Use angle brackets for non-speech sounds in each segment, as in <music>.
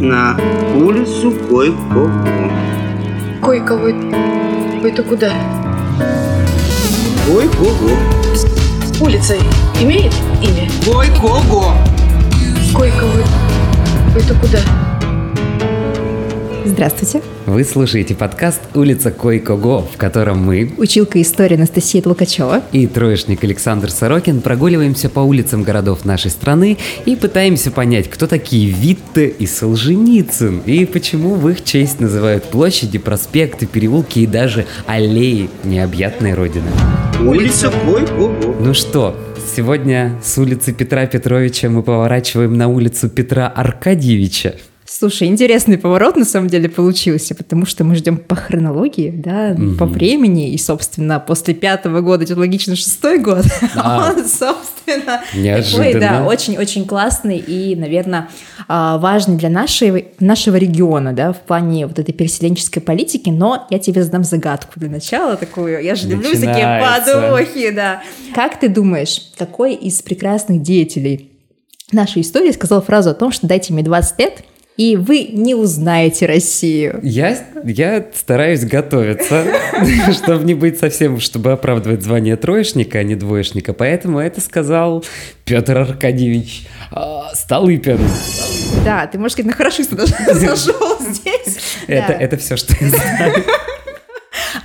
на улицу Койко. Койко, это куда? Койко. Улица имеет имя? Койко. Койко, это куда? Здравствуйте. Вы слушаете подкаст «Улица Койко-Го», в котором мы, училка истории Анастасия Толкачева и троечник Александр Сорокин прогуливаемся по улицам городов нашей страны и пытаемся понять, кто такие Витте и Солженицын, и почему в их честь называют площади, проспекты, переулки и даже аллеи необъятной родины. Улица Койко-Го. Ну что, сегодня с улицы Петра Петровича мы поворачиваем на улицу Петра Аркадьевича. Слушай, интересный поворот на самом деле получился, потому что мы ждем по хронологии, да, угу. по времени, и, собственно, после пятого года идет логично шестой год, <laughs> а он, собственно, Неожиданно. такой, да, очень-очень классный и, наверное, а, важный для нашего, нашего региона, да, в плане вот этой переселенческой политики, но я тебе задам загадку для начала такую, я же люблю такие подвохи, да. Как ты думаешь, какой из прекрасных деятелей нашей истории сказал фразу о том, что дайте мне 20 лет, и вы не узнаете Россию. Я, я стараюсь готовиться, <laughs> чтобы не быть совсем, чтобы оправдывать звание троечника, а не двоечника. Поэтому это сказал Петр Аркадьевич а, Столыпин. Да, ты, можешь сказать, на хорошиста <laughs> зашел здесь. Это, это все, что я знаю.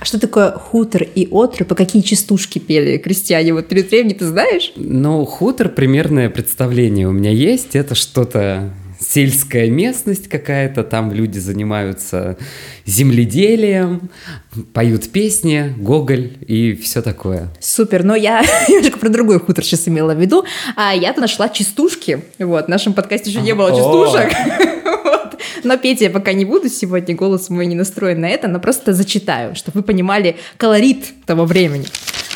А что такое хутор и отры? По какие частушки пели крестьяне? Вот перед временем ты знаешь? Ну, хутор, примерное представление у меня есть. Это что-то сельская местность какая-то, там люди занимаются земледелием, поют песни, Гоголь и все такое. Супер, но я <laughs> немножко про другой хутор сейчас имела в виду, а я-то нашла частушки, вот, в нашем подкасте еще не было частушек, <laughs> но петь я пока не буду сегодня, голос мой не настроен на это, но просто зачитаю, чтобы вы понимали колорит того времени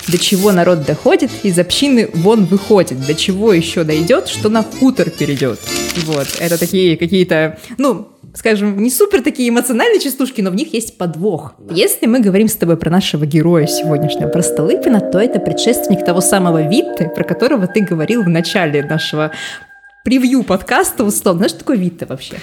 до чего народ доходит, из общины вон выходит, до чего еще дойдет, что на хутор перейдет. Вот, это такие какие-то, ну, скажем, не супер такие эмоциональные частушки, но в них есть подвох. Если мы говорим с тобой про нашего героя сегодняшнего, про Столыпина, то это предшественник того самого Витте, про которого ты говорил в начале нашего превью подкаста условно. Знаешь, что такое Витте вообще?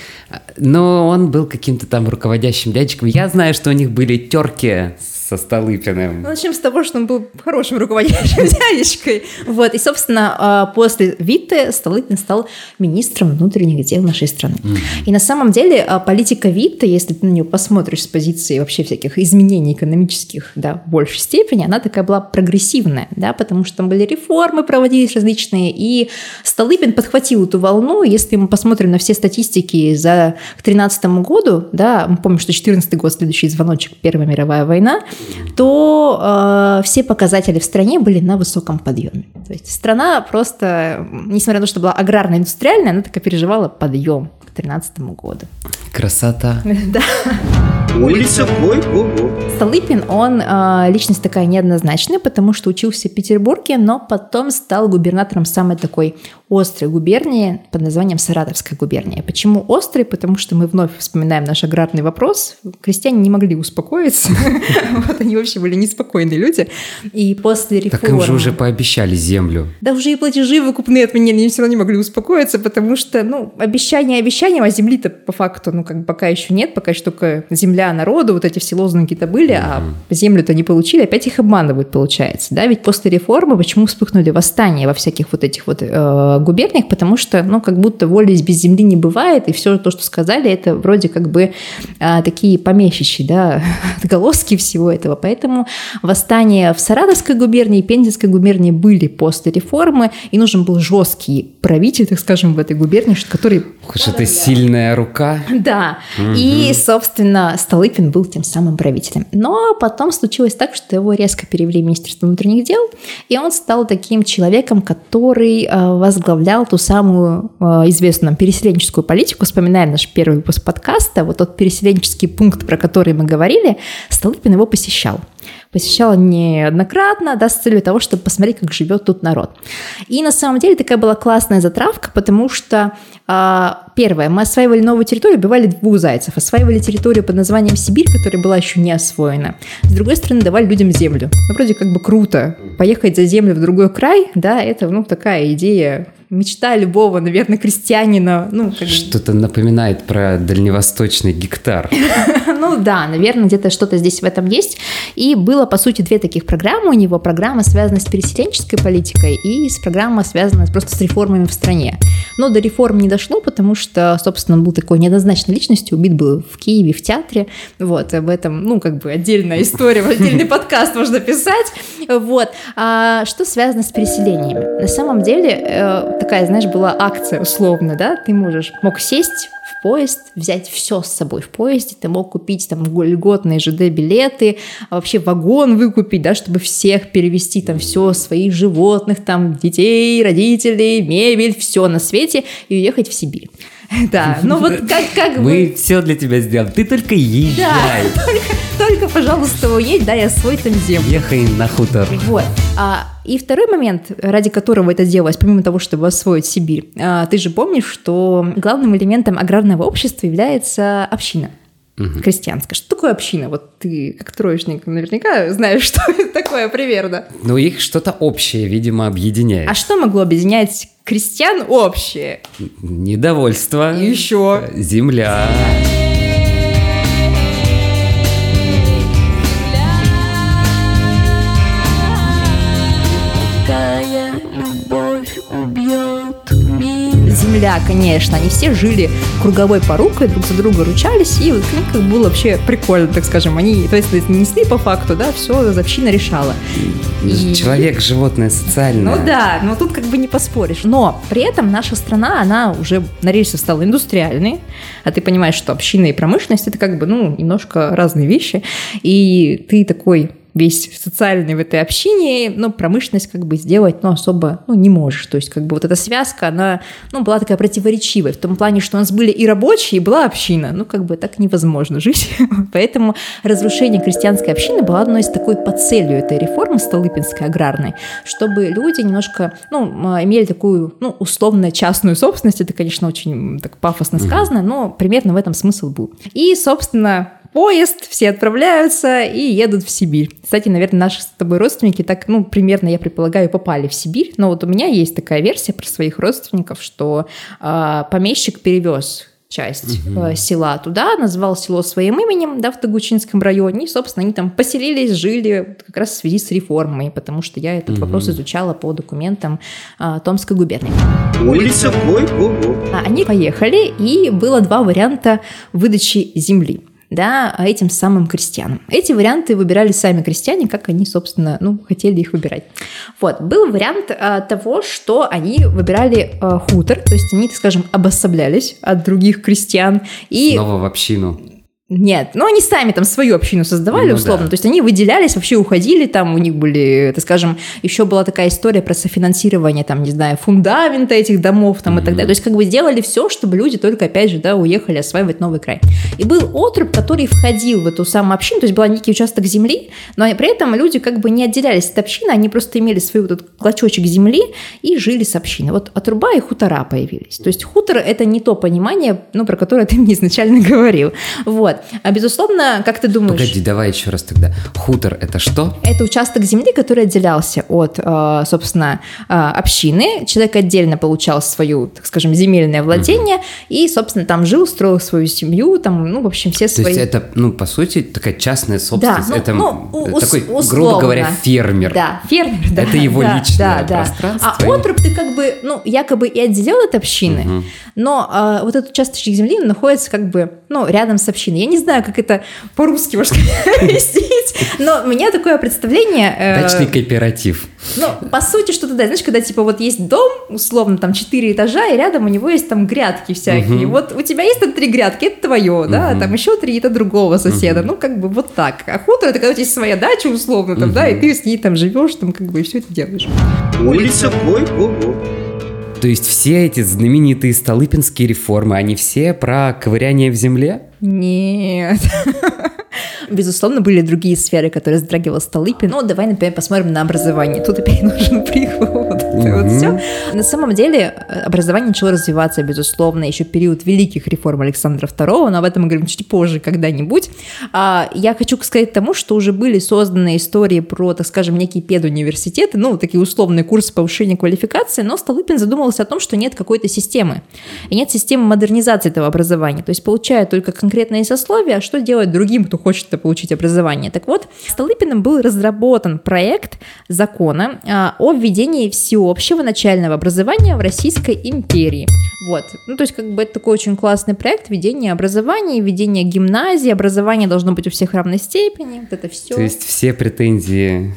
Но он был каким-то там руководящим дядечком. Я знаю, что у них были терки с со Столыпиным. Ну, начнем с того, что он был хорошим руководящим <laughs> дядечкой. Вот, и, собственно, а, после Витте Столыпин стал министром внутренних дел нашей страны. Mm. И на самом деле а, политика Витте, если ты на нее посмотришь с позиции вообще всяких изменений экономических, да, в большей степени, она такая была прогрессивная, да, потому что там были реформы проводились различные, и Столыпин подхватил эту волну. Если мы посмотрим на все статистики за к 2013 году, да, мы помним, что 14 год, следующий звоночек, Первая мировая война, то э, все показатели в стране были на высоком подъеме. То есть страна просто, несмотря на то, что была аграрно-индустриальная, она так и переживала подъем к 2013 году. Красота. <laughs> Да. Улица Койко. Столыпин, он э, личность такая неоднозначная, потому что учился в Петербурге, но потом стал губернатором самой такой острой губернии под названием Саратовская губерния. Почему острый? Потому что мы вновь вспоминаем наш аграрный вопрос. Крестьяне не могли успокоиться. <laughs> Вот они вообще были неспокойные люди. И после реформы... Так им же уже пообещали землю. Да уже и платежи выкупные отменили, они все равно не могли успокоиться, потому что, ну, обещание обещанием, а земли-то по факту, ну, как пока еще нет, пока еще только земля народу, вот эти все лозунги-то были, а землю-то не получили, опять их обманывают, получается, да, ведь после реформы почему вспыхнули восстания во всяких вот этих вот э, губерниях, потому что, ну, как будто воли без земли не бывает, и все то, что сказали, это вроде как бы а, такие помещичьи, да, <laughs> отголоски всего этого. Поэтому восстания в Саратовской губернии и Пензенской губернии были после реформы, и нужен был жесткий правитель, так скажем, в этой губернии, который... Хоть это сильная рука. Да. Угу. И, собственно, Столыпин был тем самым правителем. Но потом случилось так, что его резко перевели в Министерство внутренних дел, и он стал таким человеком, который возглавлял возглавлял ту самую э, известную нам переселенческую политику. Вспоминаем наш первый выпуск подкаста. Вот тот переселенческий пункт, про который мы говорили, Столыпин его посещал посещала неоднократно, да, с целью того, чтобы посмотреть, как живет тут народ. И на самом деле такая была классная затравка, потому что э, первое, мы осваивали новую территорию, убивали двух зайцев, осваивали территорию под названием Сибирь, которая была еще не освоена. С другой стороны, давали людям землю. Ну, вроде как бы круто. Поехать за землю в другой край, да, это, ну, такая идея мечта любого, наверное, крестьянина. Ну, как Что-то напоминает про дальневосточный гектар. <laughs> Ну да, наверное, где-то что-то здесь в этом есть. И было, по сути, две таких программы у него. Программа связана с переселенческой политикой и с программа связана просто с реформами в стране. Но до реформ не дошло, потому что, собственно, он был такой неоднозначной личностью, убит был в Киеве, в театре. Вот, об этом, ну, как бы отдельная история, <laughs> отдельный подкаст можно писать. Вот. А что связано с переселениями? На самом деле, э, такая, знаешь, была акция условно, да, ты можешь, мог сесть в поезд, взять все с собой в поезде, ты мог купить там льготные ЖД-билеты, а вообще вагон выкупить, да, чтобы всех перевести там все, своих животных, там детей, родителей, мебель, все на свете и уехать в Сибирь. <laughs> Да, ну вот как, как бы... Мы все для тебя сделаем. Ты только Да, езжай. только, только, пожалуйста, уедь, да, я свой там землю. Ехай на хутор. Вот. А, и второй момент, ради которого это делалось, помимо того, чтобы освоить Сибирь, а, ты же помнишь, что главным элементом аграрного общества является община крестьянская. Что такое община? Вот ты, как троечник, наверняка знаешь, <laughs> что это такое примерно. Но их что-то общее, видимо, объединяет. А что могло объединять крестьян общее? Недовольство. И еще. Земля. Какая Земля, конечно. Они все жили круговой порукой, друг за друга ручались, и вот как было вообще прикольно, так скажем. Они ответственность не несли по факту, да, все община решала. И- Человек, животное, социальное. Ну да, но тут как бы не поспоришь. Но при этом наша страна, она уже на рельсы стала индустриальной, а ты понимаешь, что община и промышленность это как бы, ну, немножко разные вещи, и ты такой весь социальный в этой общине, но промышленность как бы сделать, ну, особо, ну, не можешь. То есть, как бы вот эта связка, она, ну, была такая противоречивая, в том плане, что у нас были и рабочие, и была община. Ну, как бы так невозможно жить. <laughs> Поэтому разрушение крестьянской общины было одной из такой под целью этой реформы Столыпинской аграрной, чтобы люди немножко, ну, имели такую, ну, условно частную собственность. Это, конечно, очень так пафосно сказано, но примерно в этом смысл был. И, собственно, поезд, все отправляются и едут в Сибирь. Кстати, наверное, наши с тобой родственники так, ну, примерно, я предполагаю, попали в Сибирь. Но вот у меня есть такая версия про своих родственников, что а, помещик перевез часть э, села туда, назвал село своим именем, да, в Тагучинском районе, и, собственно, они там поселились, жили как раз в связи с реформой, потому что я этот вопрос изучала по документам а, Томской губернии. Улица Гой-Го-Го. А Они поехали, и было два варианта выдачи земли да, этим самым крестьянам. Эти варианты выбирали сами крестьяне, как они, собственно, ну, хотели их выбирать. Вот, был вариант а, того, что они выбирали а, хутор, то есть они, так скажем, обособлялись от других крестьян, и Снова в общину. Нет, ну они сами там свою общину создавали Ну условно, да. то есть они выделялись, вообще уходили, там у них были, так скажем, еще была такая история про софинансирование, там, не знаю, фундамента этих домов там и так далее. То есть как бы сделали все, чтобы люди только, опять же, да, уехали осваивать новый край. И был отруб, который входил в эту самую общину, то есть был некий участок земли, но при этом люди как бы не отделялись от общины, они просто имели свой вот этот клочочек земли и жили с общиной. Вот от труба и хутора появились. То есть хутор – это не то понимание, ну, про которое ты мне изначально <laughs> говорил. Вот. А безусловно, как ты думаешь... Погоди, давай еще раз тогда. Хутор это что? Это участок земли, который отделялся от, э, собственно, э, общины. Человек отдельно получал свою, так скажем, земельное владение и, собственно, там жил, строил свою семью, там, ну, в общем, все То свои... есть это, ну, по сути, такая частная собственность. ну, это ну, такой, ус- грубо условно. говоря, фермер. Да, фермер, да. Это его да, личное да, да. пространство А и- отруб ты как бы, ну, якобы и отделил от общины, но а, вот этот участочек земли находится как бы, ну, рядом с общиной. Я не знаю, как это по-русски можно <laughs> объяснить, но у меня такое представление... э, Дачный кооператив. ну, по сути, что-то да, знаешь, когда типа вот есть дом, условно, там четыре этажа, и рядом у него есть там грядки всякие. Вот у тебя есть там три грядки, это твое, да, там еще три это другого соседа. Ну, как бы вот так. А хутор это когда у тебя есть своя дача, условно, там, да, и ты с ней там живешь, там, как бы, и все это делаешь. Улица Гой-Го-Го. То есть все эти знаменитые столыпинские реформы, они все про ковыряние в земле? Нет. <laughs> Безусловно, были другие сферы, которые затрагивал Столыпин. Ну, давай, например, посмотрим на образование. Тут опять <laughs> нужен приход. вот все. На самом деле э, образование начало развиваться, безусловно, еще период великих реформ Александра II, но об этом мы говорим чуть позже когда-нибудь. А, Я хочу сказать тому, что уже были созданы истории про, так скажем, некие педуниверситеты, ну, такие условные курсы повышения квалификации, но Столыпин задумался о том, что нет какой-то системы. И нет системы модернизации этого образования. То есть получая только конкретные сословия, а что делать другим, кто хочет получить образование? Так вот, Столыпиным был разработан проект закона а, о введении всеобщего начального образования в Российской империи. Вот. Ну, то есть, как бы это такой очень классный проект введения образования, введения гимназии, образование должно быть у всех равной степени, вот это все. То есть все претензии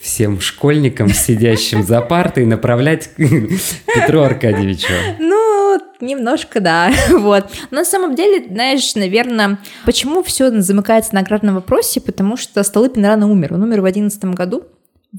всем школьникам, сидящим за партой, направлять <laughs> Петру Аркадьевичу. Ну, немножко, да. <laughs> Вот. Но на самом деле, знаешь, наверное, почему все замыкается на аграрном вопросе? Потому что Столыпин рано умер. Он умер в 11 году.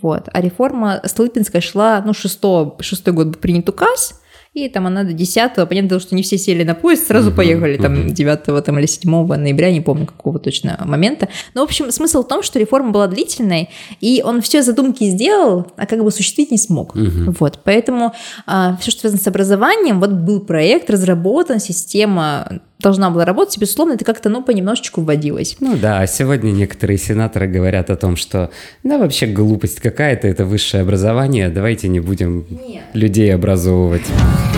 Вот. А реформа Столыпинская шла, ну, шестой, шестой год был принят указ, и там она до 10 понятно, что не все сели на поезд, сразу Мгм, поехали, там, мгм. 9 там, или 7 ноября, не помню какого точно момента. Но, в общем, смысл в том, что реформа была длительной, и он все задумки сделал, а как бы осуществить не смог. Мгм. Вот, поэтому все, что связано с образованием, вот был проект, разработан, система должна была работать, и, безусловно, это как-то, ну, понемножечку вводилось. Ну да, а сегодня некоторые сенаторы говорят о том, что да, вообще глупость какая-то, это высшее образование, давайте не будем людей образовывать.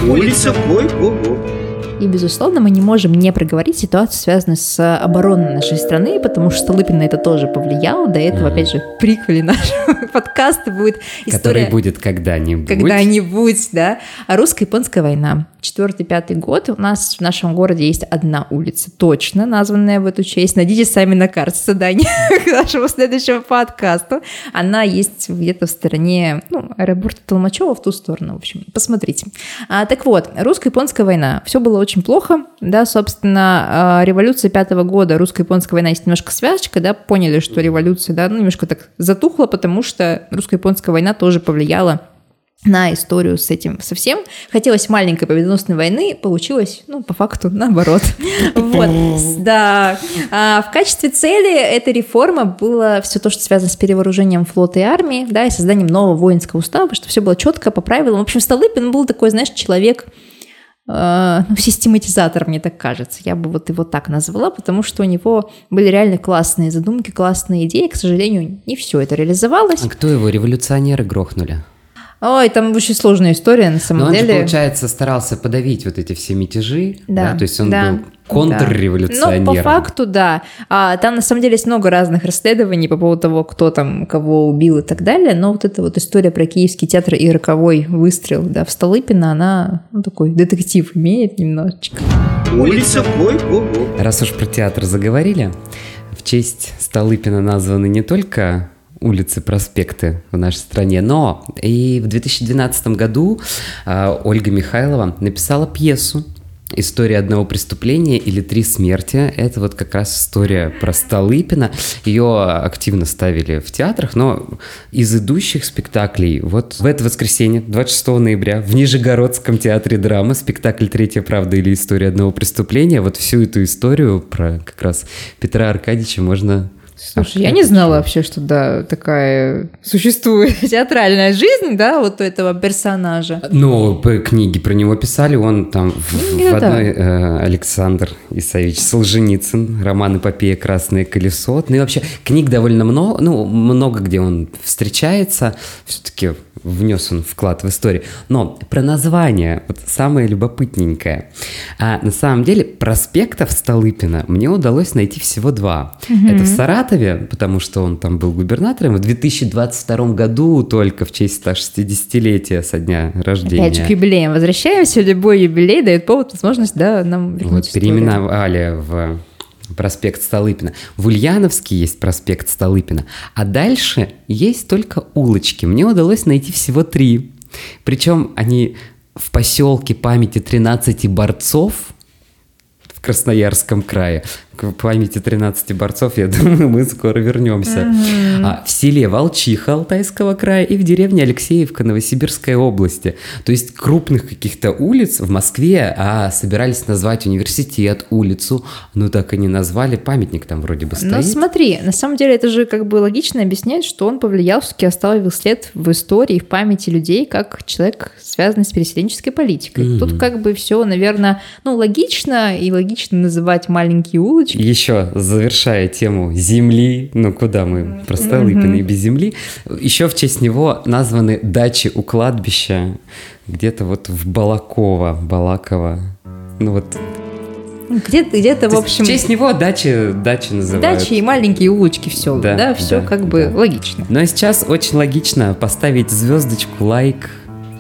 Улица Кой-Гого. И, безусловно, мы не можем не проговорить ситуацию, связанную с обороной нашей страны, потому что Столыпин на это тоже повлиял. До этого, опять же, в приквеле нашего <laughs> подкаста будет Который история... будет когда-нибудь. Когда-нибудь, да. А русско-японская война. Четвертый-пятый год. У нас в нашем городе есть одна улица, точно названная в эту честь. Найдите сами на карте задание к <laughs> нашему следующему подкасту. Она есть где-то в стороне, ну, аэропорта Толмачева в ту сторону, в общем. Посмотрите. А, так вот, русско-японская война. Все было очень плохо, да, собственно, а, революция пятого года, русско-японская война есть немножко связочка, да, поняли, что революция, да, ну, немножко так затухла, потому что русско-японская война тоже повлияла на историю с этим совсем. Хотелось маленькой победоносной войны, получилось, ну, по факту, наоборот. <laughs> Вот, да. А в качестве цели этой реформы было все то, что связано с перевооружением флота и армии, да, и созданием нового воинского устава, чтобы все было четко, по правилам. В общем, Столыпин был такой, знаешь, человек, ну, систематизатор, мне так кажется. Я бы вот его так назвала, потому что у него были реально классные задумки, классные идеи. К сожалению, не все это реализовалось. А кто его, революционеры грохнули? Ой, там очень сложная история, на Но самом он же, деле. получается, старался подавить вот эти все мятежи, Да, да, то есть он да, был да. контрреволюционером. Ну, по факту, да. А, там, на самом деле, есть много разных расследований по поводу того, кто там кого убил и так далее, но вот эта вот история про Киевский театр и роковой выстрел, да, в Столыпина, она, ну, такой детектив имеет немножечко. Улица. Раз уж про театр заговорили, в честь Столыпина названы не только улицы, проспекты в нашей стране, но и в 2012 году а, Ольга Михайлова написала пьесу История одного преступления или три смерти. Это вот как раз история про Столыпина. Ее активно ставили в театрах, но из идущих спектаклей вот в это воскресенье, 26 ноября, в Нижегородском театре драмы спектакль «Третья правда» или «История одного преступления». Вот всю эту историю про как раз Петра Аркадьевича можно Слушай, я не знала вообще, что да, такая существует <laughs> театральная жизнь, да, вот у этого персонажа. Ну, книги про него писали, он там в, в Ну, да. одной э, Александр Исаевич Солженицын, роман «Эпопея. Красное колесо». Ну и вообще книг довольно много, ну, много где он встречается, все-таки внес он вклад в историю. Но про название, вот самое любопытненькое. А на самом деле проспектов Столыпина мне удалось найти всего два. Это в Саратове, потому что он там был губернатором, в 2022 году только в честь 160-летия со дня рождения. Опять же, к юбилеям возвращаемся, любой юбилей дает повод, возможность, да, нам вернуть Вот переименовали в проспект Столыпина. В Ульяновске есть проспект Столыпина, а дальше есть только улочки. Мне удалось найти всего три. Причем они в поселке памяти 13 борцов в Красноярском крае. К памяти 13 борцов, я <laughs> думаю, мы скоро вернемся. А, в селе Волчиха Алтайского края и в деревне Алексеевка Новосибирской области. То есть крупных каких-то улиц в Москве, а собирались назвать университет, улицу, ну так и не назвали, памятник там вроде бы Но стоит. смотри, на самом деле это же как бы логично объяснять, что он повлиял, все-таки оставил след в истории, в памяти людей, как человек, связанный с переселенческой политикой. Мгм. Тут как бы все, наверное, ну, логично, и логично называть маленькие улочки. Еще завершая тему земли, ну куда мы, просто Столыпина и без земли, еще в честь него названы дачи у кладбища, где-то вот в Балаково, Балаково. Ну вот, Где-то, где-то, в общем, в честь него дачи, дачи называют. дачи и маленькие улочки в селах, Да, да, все да, как бы да. логично. Но сейчас очень логично поставить звездочку, лайк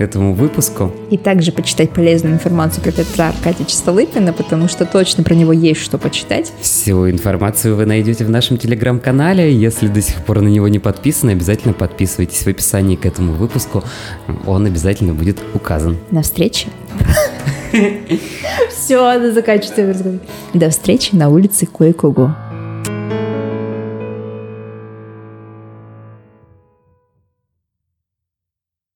этому выпуску. И также почитать полезную информацию про Петра Аркадьевича Столыпина, потому что точно про него есть что почитать. Всю информацию вы найдете в нашем телеграм-канале. Если до сих пор на него не подписаны, обязательно подписывайтесь в описании к этому выпуску. Он обязательно будет указан. До встречи. <laughs> Все, надо заканчивать разговор. До встречи на улице Кое-Кого.